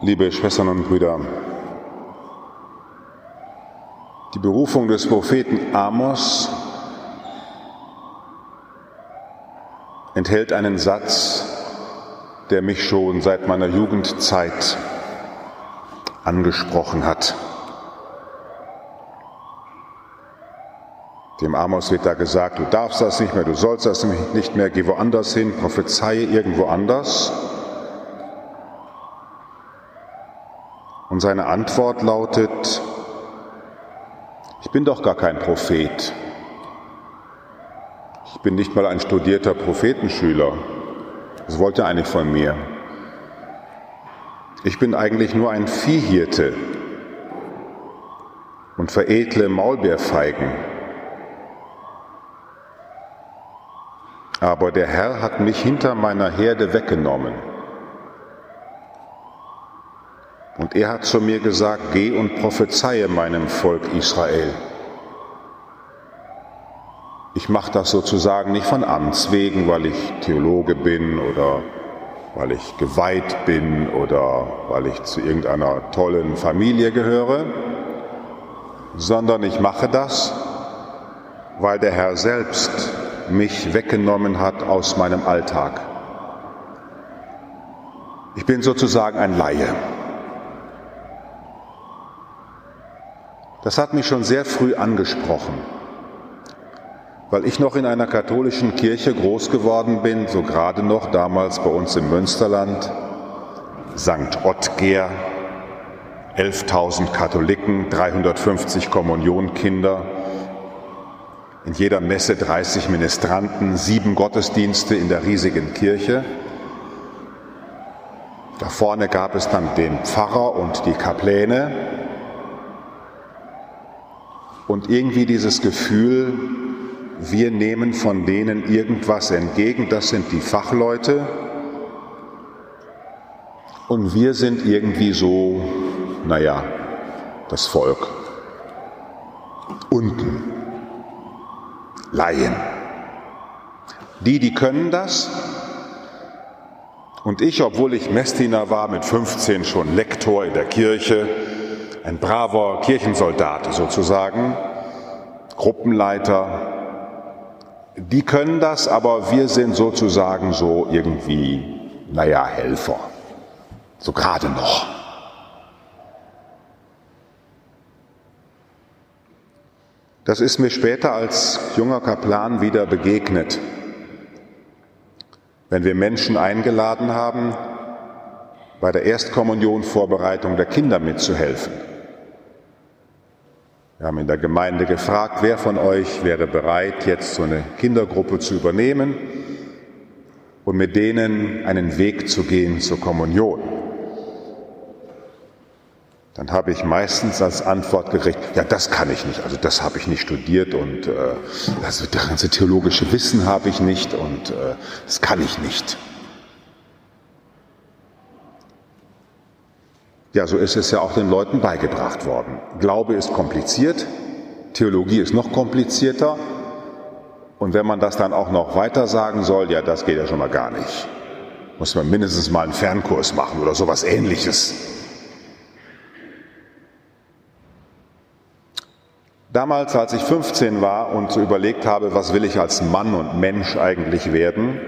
liebe Schwestern und Brüder, die Berufung des Propheten Amos enthält einen Satz, der mich schon seit meiner Jugendzeit angesprochen hat. Dem Amos wird da gesagt, du darfst das nicht mehr, du sollst das nicht mehr, geh woanders hin, prophezeie irgendwo anders. Und seine Antwort lautet, ich bin doch gar kein Prophet. Ich bin nicht mal ein studierter Prophetenschüler. Was wollt ihr eigentlich von mir? Ich bin eigentlich nur ein Viehhirte und veredle Maulbeerfeigen. Aber der Herr hat mich hinter meiner Herde weggenommen. Und er hat zu mir gesagt, geh und prophezeie meinem Volk Israel. Ich mache das sozusagen nicht von Amts wegen, weil ich Theologe bin oder weil ich geweiht bin oder weil ich zu irgendeiner tollen Familie gehöre, sondern ich mache das, weil der Herr selbst mich weggenommen hat aus meinem Alltag. Ich bin sozusagen ein Laie. Das hat mich schon sehr früh angesprochen, weil ich noch in einer katholischen Kirche groß geworden bin, so gerade noch damals bei uns im Münsterland, St. Ottger, 11.000 Katholiken, 350 Kommunionkinder, in jeder Messe 30 Ministranten, sieben Gottesdienste in der riesigen Kirche. Da vorne gab es dann den Pfarrer und die Kapläne. Und irgendwie dieses Gefühl, wir nehmen von denen irgendwas entgegen, das sind die Fachleute. Und wir sind irgendwie so, naja, das Volk. Unten. Laien. Die, die können das. Und ich, obwohl ich Messdiener war, mit 15 schon Lektor in der Kirche, ein braver Kirchensoldat sozusagen, Gruppenleiter, die können das, aber wir sind sozusagen so irgendwie, naja, Helfer. So gerade noch. Das ist mir später als junger Kaplan wieder begegnet. Wenn wir Menschen eingeladen haben, bei der Erstkommunionvorbereitung der Kinder mitzuhelfen. Wir haben in der Gemeinde gefragt, wer von euch wäre bereit, jetzt so eine Kindergruppe zu übernehmen und mit denen einen Weg zu gehen zur Kommunion dann habe ich meistens als Antwort gekriegt, ja, das kann ich nicht, also das habe ich nicht studiert und äh, also das ganze theologische Wissen habe ich nicht und äh, das kann ich nicht. Ja, so ist es ja auch den Leuten beigebracht worden. Glaube ist kompliziert, Theologie ist noch komplizierter und wenn man das dann auch noch weiter sagen soll, ja, das geht ja schon mal gar nicht. Muss man mindestens mal einen Fernkurs machen oder sowas ähnliches. Damals, als ich 15 war und so überlegt habe, was will ich als Mann und Mensch eigentlich werden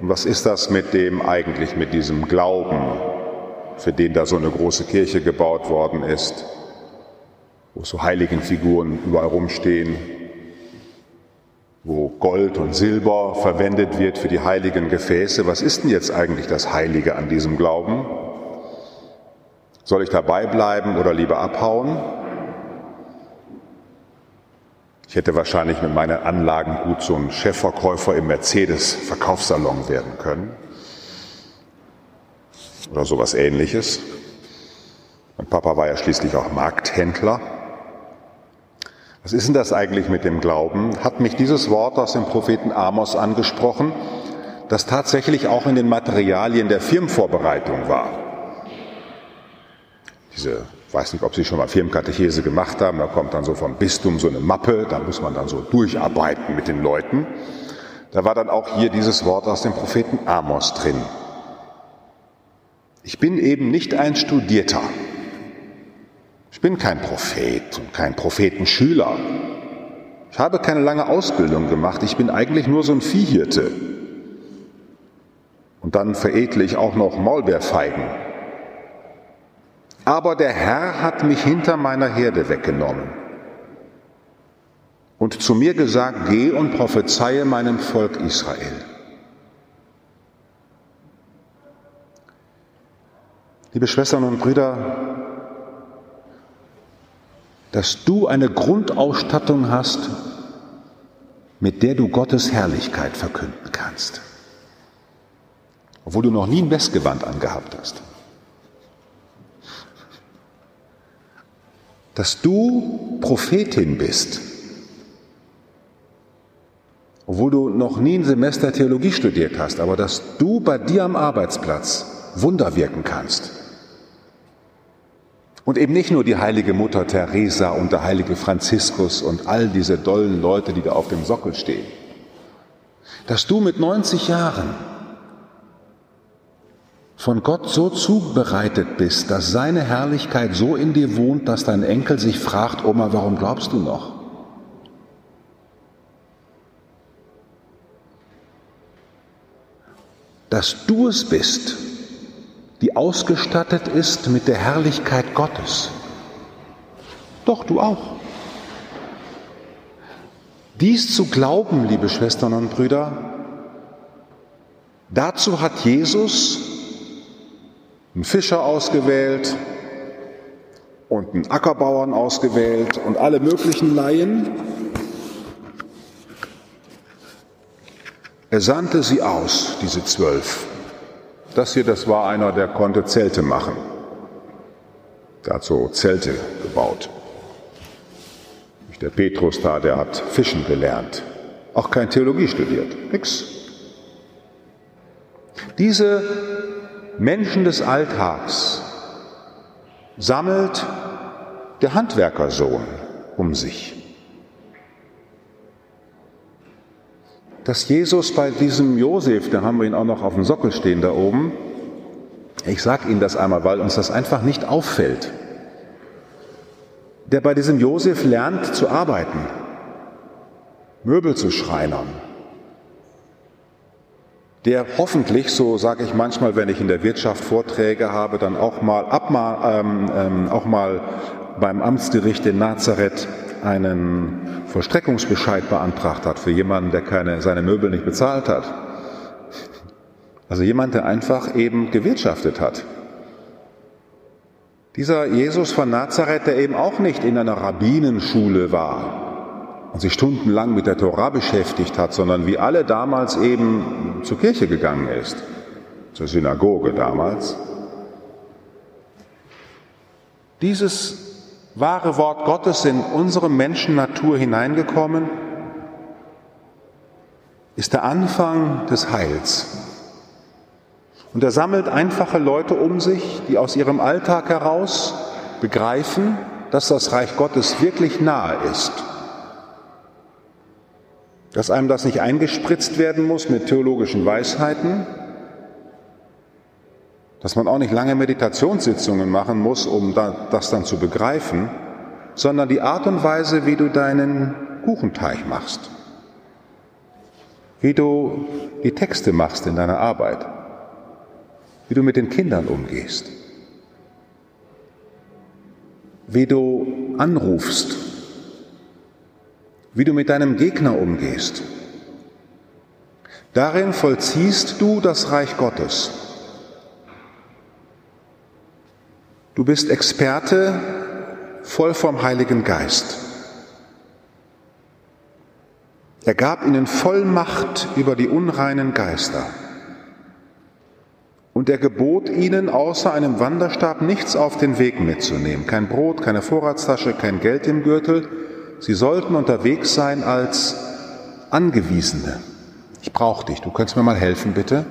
und was ist das mit dem eigentlich, mit diesem Glauben, für den da so eine große Kirche gebaut worden ist, wo so Heiligenfiguren überall rumstehen, wo Gold und Silber verwendet wird für die heiligen Gefäße. Was ist denn jetzt eigentlich das Heilige an diesem Glauben? Soll ich dabei bleiben oder lieber abhauen? Ich hätte wahrscheinlich mit meinen Anlagen gut so ein Chefverkäufer im Mercedes-Verkaufssalon werden können. Oder sowas ähnliches. Mein Papa war ja schließlich auch Markthändler. Was ist denn das eigentlich mit dem Glauben? Hat mich dieses Wort aus dem Propheten Amos angesprochen, das tatsächlich auch in den Materialien der Firmenvorbereitung war. Diese weiß nicht, ob Sie schon mal Firmenkatechese gemacht haben. Da kommt dann so vom Bistum so eine Mappe, da muss man dann so durcharbeiten mit den Leuten. Da war dann auch hier dieses Wort aus dem Propheten Amos drin. Ich bin eben nicht ein Studierter. Ich bin kein Prophet und kein Prophetenschüler. Ich habe keine lange Ausbildung gemacht. Ich bin eigentlich nur so ein Viehhirte. Und dann veredle ich auch noch Maulbeerfeigen. Aber der Herr hat mich hinter meiner Herde weggenommen und zu mir gesagt, geh und prophezeie meinem Volk Israel. Liebe Schwestern und Brüder, dass du eine Grundausstattung hast, mit der du Gottes Herrlichkeit verkünden kannst, obwohl du noch nie ein Westgewand angehabt hast. Dass du Prophetin bist, obwohl du noch nie ein Semester Theologie studiert hast, aber dass du bei dir am Arbeitsplatz Wunder wirken kannst. Und eben nicht nur die heilige Mutter Teresa und der heilige Franziskus und all diese dollen Leute, die da auf dem Sockel stehen. Dass du mit 90 Jahren von Gott so zubereitet bist, dass seine Herrlichkeit so in dir wohnt, dass dein Enkel sich fragt, Oma, warum glaubst du noch? Dass du es bist, die ausgestattet ist mit der Herrlichkeit Gottes. Doch, du auch. Dies zu glauben, liebe Schwestern und Brüder, dazu hat Jesus einen Fischer ausgewählt und einen Ackerbauern ausgewählt und alle möglichen Laien. Er sandte sie aus, diese zwölf. Das hier, das war einer, der konnte Zelte machen. Der hat so Zelte gebaut. Der Petrus da, der hat Fischen gelernt. Auch kein Theologie studiert. Nix. Diese Menschen des Alltags sammelt der Handwerkersohn um sich. Dass Jesus bei diesem Josef, da haben wir ihn auch noch auf dem Sockel stehen da oben, ich sage Ihnen das einmal, weil uns das einfach nicht auffällt, der bei diesem Josef lernt zu arbeiten, Möbel zu schreinern, der hoffentlich, so sage ich manchmal, wenn ich in der Wirtschaft Vorträge habe, dann auch mal, abmal, ähm, ähm, auch mal beim Amtsgericht in Nazareth einen Vollstreckungsbescheid beantragt hat für jemanden, der keine, seine Möbel nicht bezahlt hat. Also jemand, der einfach eben gewirtschaftet hat. Dieser Jesus von Nazareth, der eben auch nicht in einer Rabbinenschule war und sich stundenlang mit der Tora beschäftigt hat, sondern wie alle damals eben zur Kirche gegangen ist, zur Synagoge damals. Dieses wahre Wort Gottes in unsere Menschennatur hineingekommen, ist der Anfang des Heils. Und er sammelt einfache Leute um sich, die aus ihrem Alltag heraus begreifen, dass das Reich Gottes wirklich nahe ist. Dass einem das nicht eingespritzt werden muss mit theologischen Weisheiten, dass man auch nicht lange Meditationssitzungen machen muss, um das dann zu begreifen, sondern die Art und Weise, wie du deinen Kuchenteig machst, wie du die Texte machst in deiner Arbeit, wie du mit den Kindern umgehst, wie du anrufst, wie du mit deinem Gegner umgehst. Darin vollziehst du das Reich Gottes. Du bist Experte voll vom Heiligen Geist. Er gab ihnen Vollmacht über die unreinen Geister. Und er gebot ihnen, außer einem Wanderstab nichts auf den Weg mitzunehmen. Kein Brot, keine Vorratstasche, kein Geld im Gürtel. Sie sollten unterwegs sein als Angewiesene. Ich brauche dich, du könntest mir mal helfen, bitte.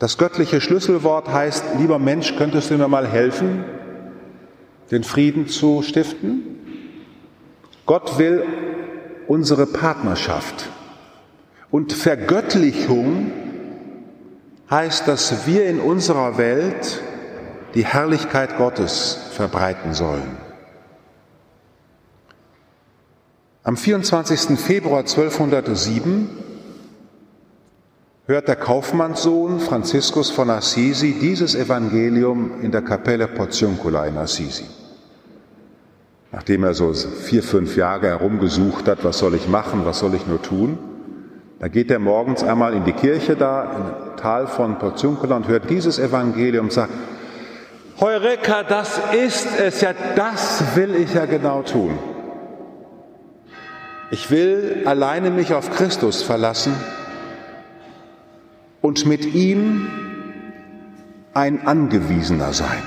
Das göttliche Schlüsselwort heißt, lieber Mensch, könntest du mir mal helfen, den Frieden zu stiften? Gott will unsere Partnerschaft und Vergöttlichung heißt, dass wir in unserer Welt die Herrlichkeit Gottes verbreiten sollen. Am 24. Februar 1207 hört der Kaufmannssohn Franziskus von Assisi dieses Evangelium in der Kapelle Portiuncula in Assisi. Nachdem er so vier, fünf Jahre herumgesucht hat, was soll ich machen, was soll ich nur tun, da geht er morgens einmal in die Kirche da, im Tal von Portiuncula und hört dieses Evangelium und sagt, Heureka, das ist es ja, das will ich ja genau tun. Ich will alleine mich auf Christus verlassen und mit ihm ein Angewiesener sein.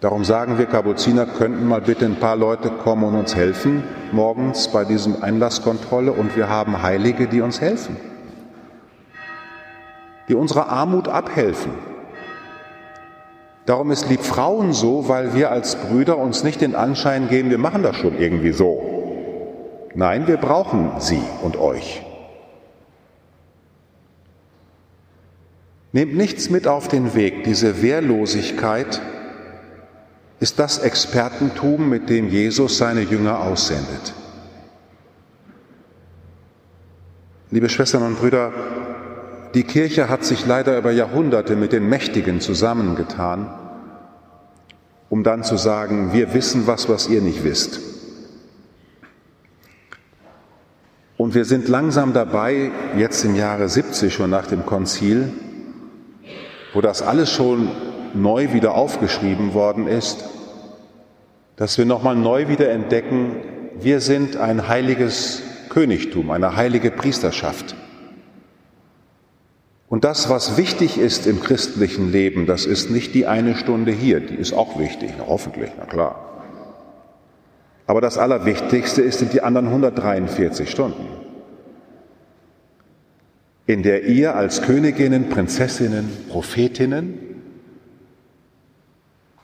Darum sagen wir Kapuziner, könnten mal bitte ein paar Leute kommen und uns helfen morgens bei diesem Einlasskontrolle und wir haben Heilige, die uns helfen, die unserer Armut abhelfen. Darum ist lieb Frauen so, weil wir als Brüder uns nicht den Anschein geben, wir machen das schon irgendwie so. Nein, wir brauchen sie und euch. Nehmt nichts mit auf den Weg. Diese Wehrlosigkeit ist das Expertentum, mit dem Jesus seine Jünger aussendet. Liebe Schwestern und Brüder, die Kirche hat sich leider über Jahrhunderte mit den Mächtigen zusammengetan, um dann zu sagen, wir wissen was, was ihr nicht wisst. Und wir sind langsam dabei, jetzt im Jahre 70 schon nach dem Konzil, wo das alles schon neu wieder aufgeschrieben worden ist, dass wir nochmal neu wieder entdecken, wir sind ein heiliges Königtum, eine heilige Priesterschaft. Und das, was wichtig ist im christlichen Leben, das ist nicht die eine Stunde hier, die ist auch wichtig, hoffentlich, na klar. Aber das Allerwichtigste ist sind die anderen 143 Stunden in der ihr als Königinnen, Prinzessinnen, Prophetinnen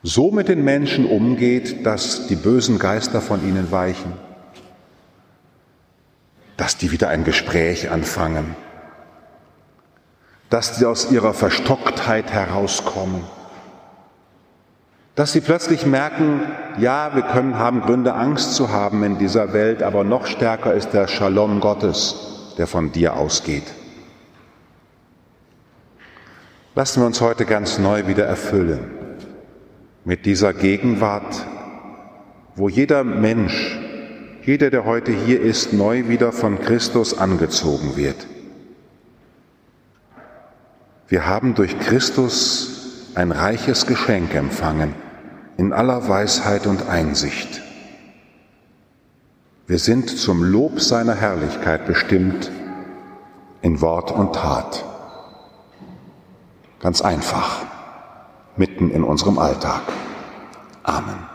so mit den Menschen umgeht, dass die bösen Geister von ihnen weichen, dass die wieder ein Gespräch anfangen, dass sie aus ihrer Verstocktheit herauskommen, dass sie plötzlich merken, ja, wir können haben Gründe, Angst zu haben in dieser Welt, aber noch stärker ist der Shalom Gottes, der von dir ausgeht. Lassen wir uns heute ganz neu wieder erfüllen mit dieser Gegenwart, wo jeder Mensch, jeder, der heute hier ist, neu wieder von Christus angezogen wird. Wir haben durch Christus ein reiches Geschenk empfangen in aller Weisheit und Einsicht. Wir sind zum Lob seiner Herrlichkeit bestimmt in Wort und Tat. Ganz einfach, mitten in unserem Alltag. Amen.